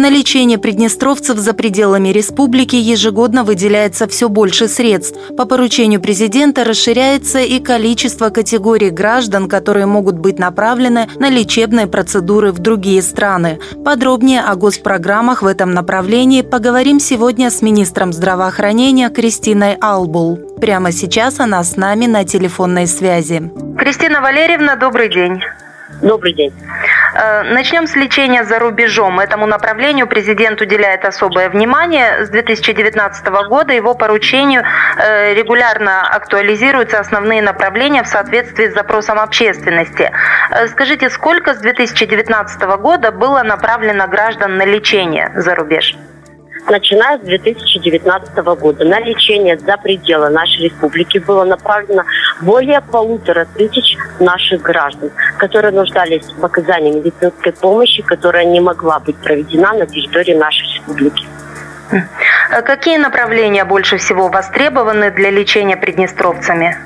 На лечение приднестровцев за пределами республики ежегодно выделяется все больше средств. По поручению президента расширяется и количество категорий граждан, которые могут быть направлены на лечебные процедуры в другие страны. Подробнее о госпрограммах в этом направлении поговорим сегодня с министром здравоохранения Кристиной Албул. Прямо сейчас она с нами на телефонной связи. Кристина Валерьевна, добрый день. Добрый день. Э, начнем с лечения за рубежом. Этому направлению президент уделяет особое внимание. С 2019 года его поручению э, регулярно актуализируются основные направления в соответствии с запросом общественности. Э, скажите, сколько с 2019 года было направлено граждан на лечение за рубеж? Начиная с 2019 года. На лечение за пределы нашей республики было направлено более полутора тысяч наших граждан, которые нуждались в оказании медицинской помощи, которая не могла быть проведена на территории нашей республики. А какие направления больше всего востребованы для лечения приднестровцами?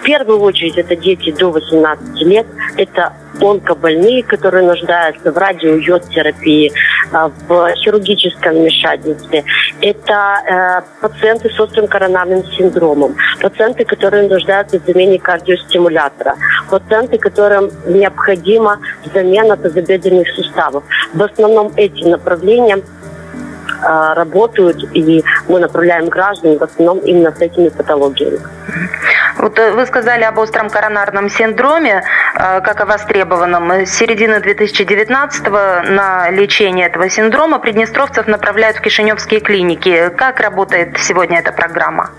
В первую очередь это дети до 18 лет, это онкобольные, которые нуждаются в радиойод-терапии, а, в хирургическом вмешательстве. Это э, пациенты с острым коронарным синдромом, пациенты, которые нуждаются в замене кардиостимулятора, пациенты, которым необходима замена тазобедренных суставов. В основном эти направления а, работают, и мы направляем граждан в основном именно с этими патологиями. Вот э, вы сказали об остром коронарном синдроме, э, как о востребованном. С середины 2019 на лечение этого синдрома приднестровцев направляют в Кишиневские клиники. Как работает сегодня эта программа?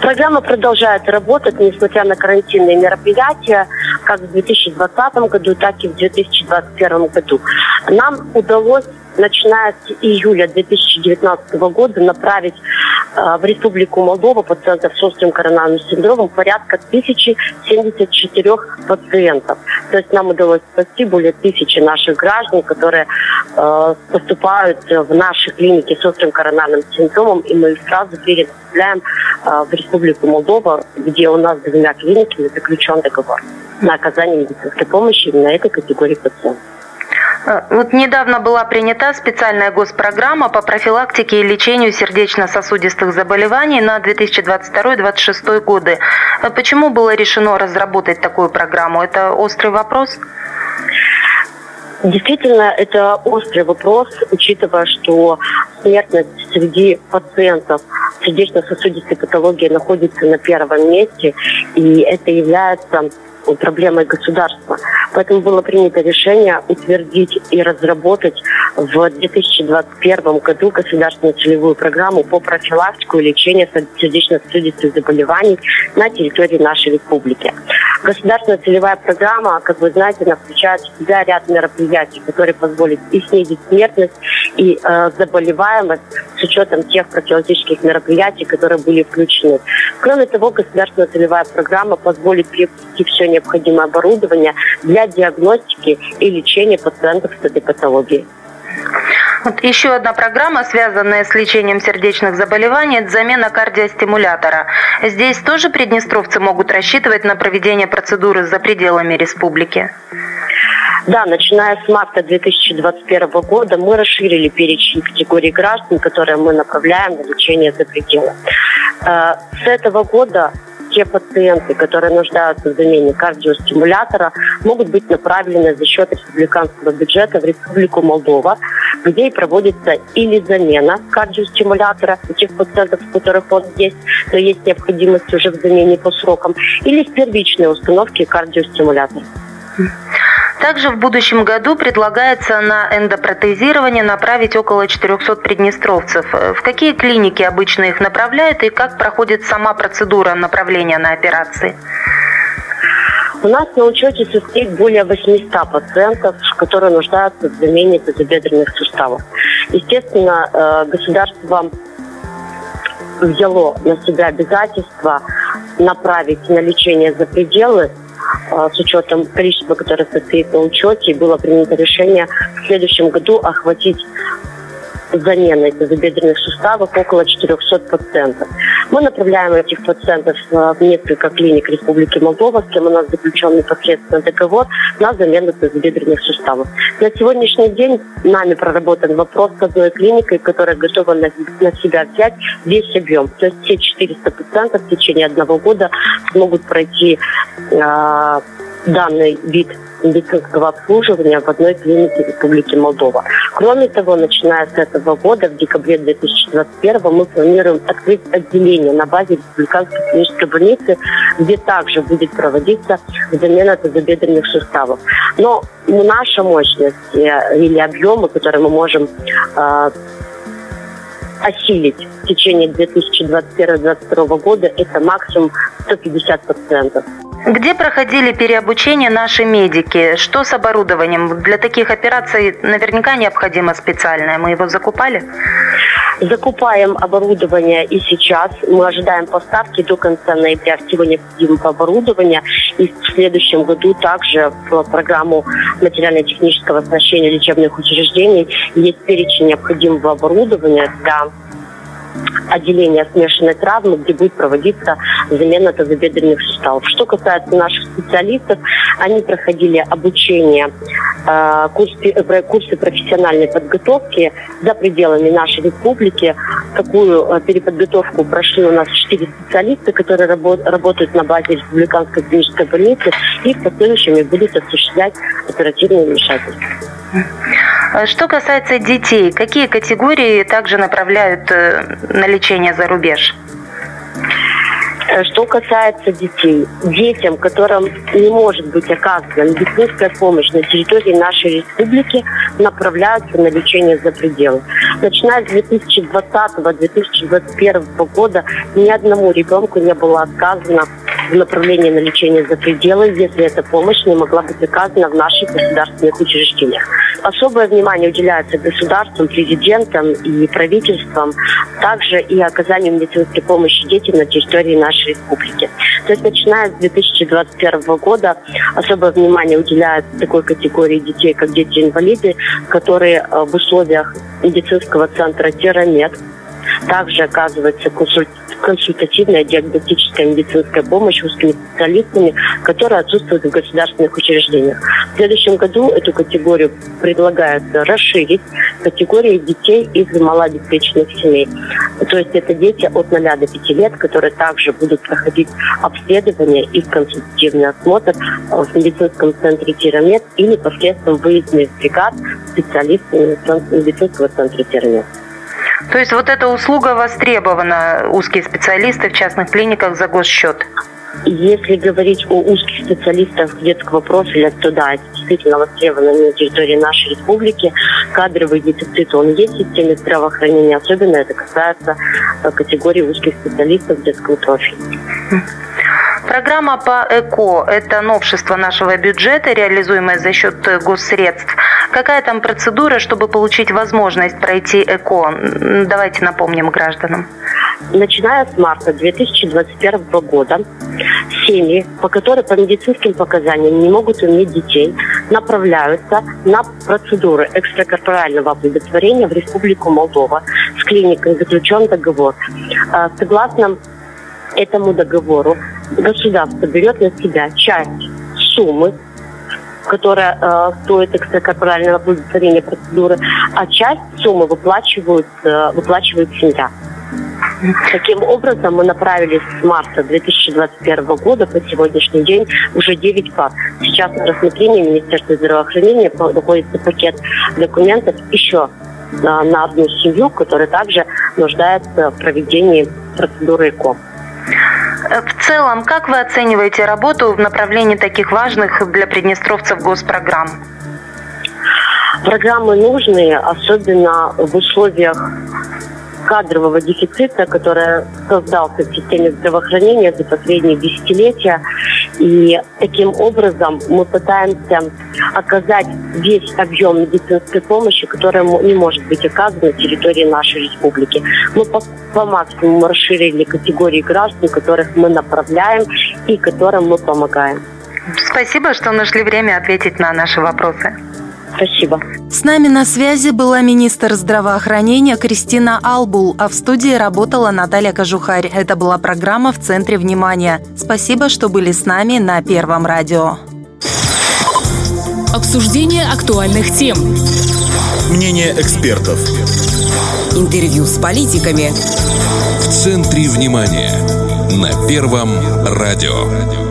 Программа продолжает работать, несмотря на карантинные мероприятия, как в 2020 году, так и в 2021 году. Нам удалось начиная с июля 2019 года направить э, в Республику Молдова пациентов с острым коронарным синдромом порядка 1074 пациентов. То есть нам удалось спасти более тысячи наших граждан, которые э, поступают в наши клиники с острым коронарным синдромом, и мы их сразу перенаправляем э, в Республику Молдова, где у нас с двумя клиниками заключен договор на оказание медицинской помощи именно этой категории пациентов. Э, вот недавно была принята специальная госпрограмма по профилактике и лечению сердечно-сосудистых заболеваний на 2022-2026 годы. Э, почему было решено разработать такую программу? Это острый вопрос? Действительно, это острый вопрос, учитывая, что смертность среди пациентов сердечно-сосудистой патологии находится на первом месте, и это является проблемой государства. Поэтому было принято решение утвердить и разработать в 2021 году государственную целевую программу по профилактику и лечению сердечно-сосудистых заболеваний на территории нашей республики. Государственная целевая программа, как вы знаете, она включает в себя ряд мероприятий, которые позволят и снизить смертность, и э, заболеваемость с учетом тех профилактических мероприятий, которые были включены. Кроме того, государственная целевая программа позволит приобрести все необходимое оборудование для диагностики и лечения пациентов с этой патологией. Вот еще одна программа, связанная с лечением сердечных заболеваний, это замена кардиостимулятора. Здесь тоже приднестровцы могут рассчитывать на проведение процедуры за пределами республики? Да, начиная с марта 2021 года мы расширили перечень категорий граждан, которые мы направляем на лечение за пределы. Э, с этого года те пациенты, которые нуждаются в замене кардиостимулятора, могут быть направлены за счет республиканского бюджета в Республику Молдова, где и проводится или замена кардиостимулятора у тех пациентов, у которых он есть, но есть необходимость уже в замене по срокам, или в первичной установке кардиостимулятора. Также в будущем году предлагается на эндопротезирование направить около 400 приднестровцев. В какие клиники обычно их направляют и как проходит сама процедура направления на операции? У нас на учете состоит более 800 пациентов, которые нуждаются в замене тазобедренных суставов. Естественно, э, государство взяло на себя обязательство направить на лечение за пределы с учетом количества, которое состоит на учете, было принято решение в следующем году охватить заменой тазобедренных суставов около 400 пациентов. Мы направляем этих пациентов в несколько клиник Республики Молдова, с кем у нас заключен непосредственно договор на замену тазобедренных суставов. На сегодняшний день нами проработан вопрос с одной клиникой, которая готова на себя взять весь объем. То есть все 400 пациентов в течение одного года смогут пройти э, данный вид медицинского обслуживания в одной клинике Республики Молдова. Кроме того, начиная с этого года, в декабре 2021 мы планируем открыть отделение на базе Республиканской клинической больницы, где также будет проводиться замена тазобедренных суставов. Но наша мощность э, или объемы, которые мы можем э, осилить в течение 2021-2022 года, это максимум 150 пациентов. Где проходили переобучение наши медики? Что с оборудованием? Для таких операций наверняка необходимо специальное. Мы его закупали? Закупаем оборудование и сейчас. Мы ожидаем поставки до конца ноября всего необходимого оборудования. И в следующем году также в программу материально-технического оснащения лечебных учреждений есть перечень необходимого оборудования для отделения смешанной травмы, где будет проводиться замена тазобедренных суставов. Что касается наших специалистов, они проходили обучение, э, курсы, э, курсы профессиональной подготовки за пределами нашей республики. Такую э, переподготовку прошли у нас четыре специалиста, которые работают на базе республиканской клинической больницы и в последующем будут осуществлять оперативные вмешательства. Э, что касается детей, какие категории также направляют э, на лечение за рубеж? Э, что касается детей, детям, которым не может быть оказана медицинская помощь на территории нашей республики, направляются на лечение за пределы. Начиная с 2020-2021 года ни одному ребенку не было отказано в направлении на лечение за пределы, если эта помощь не могла быть оказана в наших государственных учреждениях. Особое внимание уделяется государством, президентам и правительствам, также и оказанию медицинской помощи детям на территории нашей республики. То есть начиная с 2021 года особое внимание уделяется такой категории детей, как дети-инвалиды, которые э, в условиях медицинского центра «Терамед» также оказывается консуль... консультативная диагностическая медицинская помощь узкими специалистами, которые отсутствуют в государственных учреждениях. В следующем году эту категорию предлагается расширить категории детей из малообеспеченных семей. То есть это дети от 0 до 5 лет, которые также будут проходить обследование и консультативный осмотр в медицинском центре Тирамет или посредством выездных бригад специалистами медицинского центра Тирамет. То есть вот эта услуга востребована, узкие специалисты в частных клиниках за госсчет? Если говорить о узких специалистах детского профиля, то да, это действительно востребовано на территории нашей республики. Кадровый дефицит, он есть в системе здравоохранения, особенно это касается э, категории узких специалистов детского профиля. Программа по ЭКО – это новшество нашего бюджета, реализуемое за счет госсредств. Какая там процедура, чтобы получить возможность пройти ЭКО? Давайте напомним гражданам. Начиная с марта 2021 года семьи, по которым по медицинским показаниям не могут иметь детей, направляются на процедуры экстракорпорального оплодотворения в Республику Молдова. С клиникой заключен договор. А, согласно этому договору государство берет на себя часть суммы которая э, стоит экстракорпорального оплодотворения процедуры, а часть суммы выплачивают, э, выплачивает семья. Таким образом, мы направились с марта 2021 года по сегодняшний день уже 9 пар. Сейчас на рассмотрении Министерства здравоохранения находится пакет документов еще на, на одну семью, которая также нуждается в проведении процедуры ЭКО. В целом, как вы оцениваете работу в направлении таких важных для приднестровцев госпрограмм? Программы нужные, особенно в условиях кадрового дефицита, который создался в системе здравоохранения за последние десятилетия. И таким образом мы пытаемся оказать весь объем медицинской помощи, которая не может быть оказана на территории нашей республики. Мы по, по максимуму расширили категории граждан, которых мы направляем и которым мы помогаем. Спасибо, что нашли время ответить на наши вопросы. Спасибо. С нами на связи была министр здравоохранения Кристина Албул, а в студии работала Наталья Кожухарь. Это была программа «В центре внимания». Спасибо, что были с нами на Первом радио. Обсуждение актуальных тем. Мнение экспертов. Интервью с политиками. В центре внимания. На Первом радио.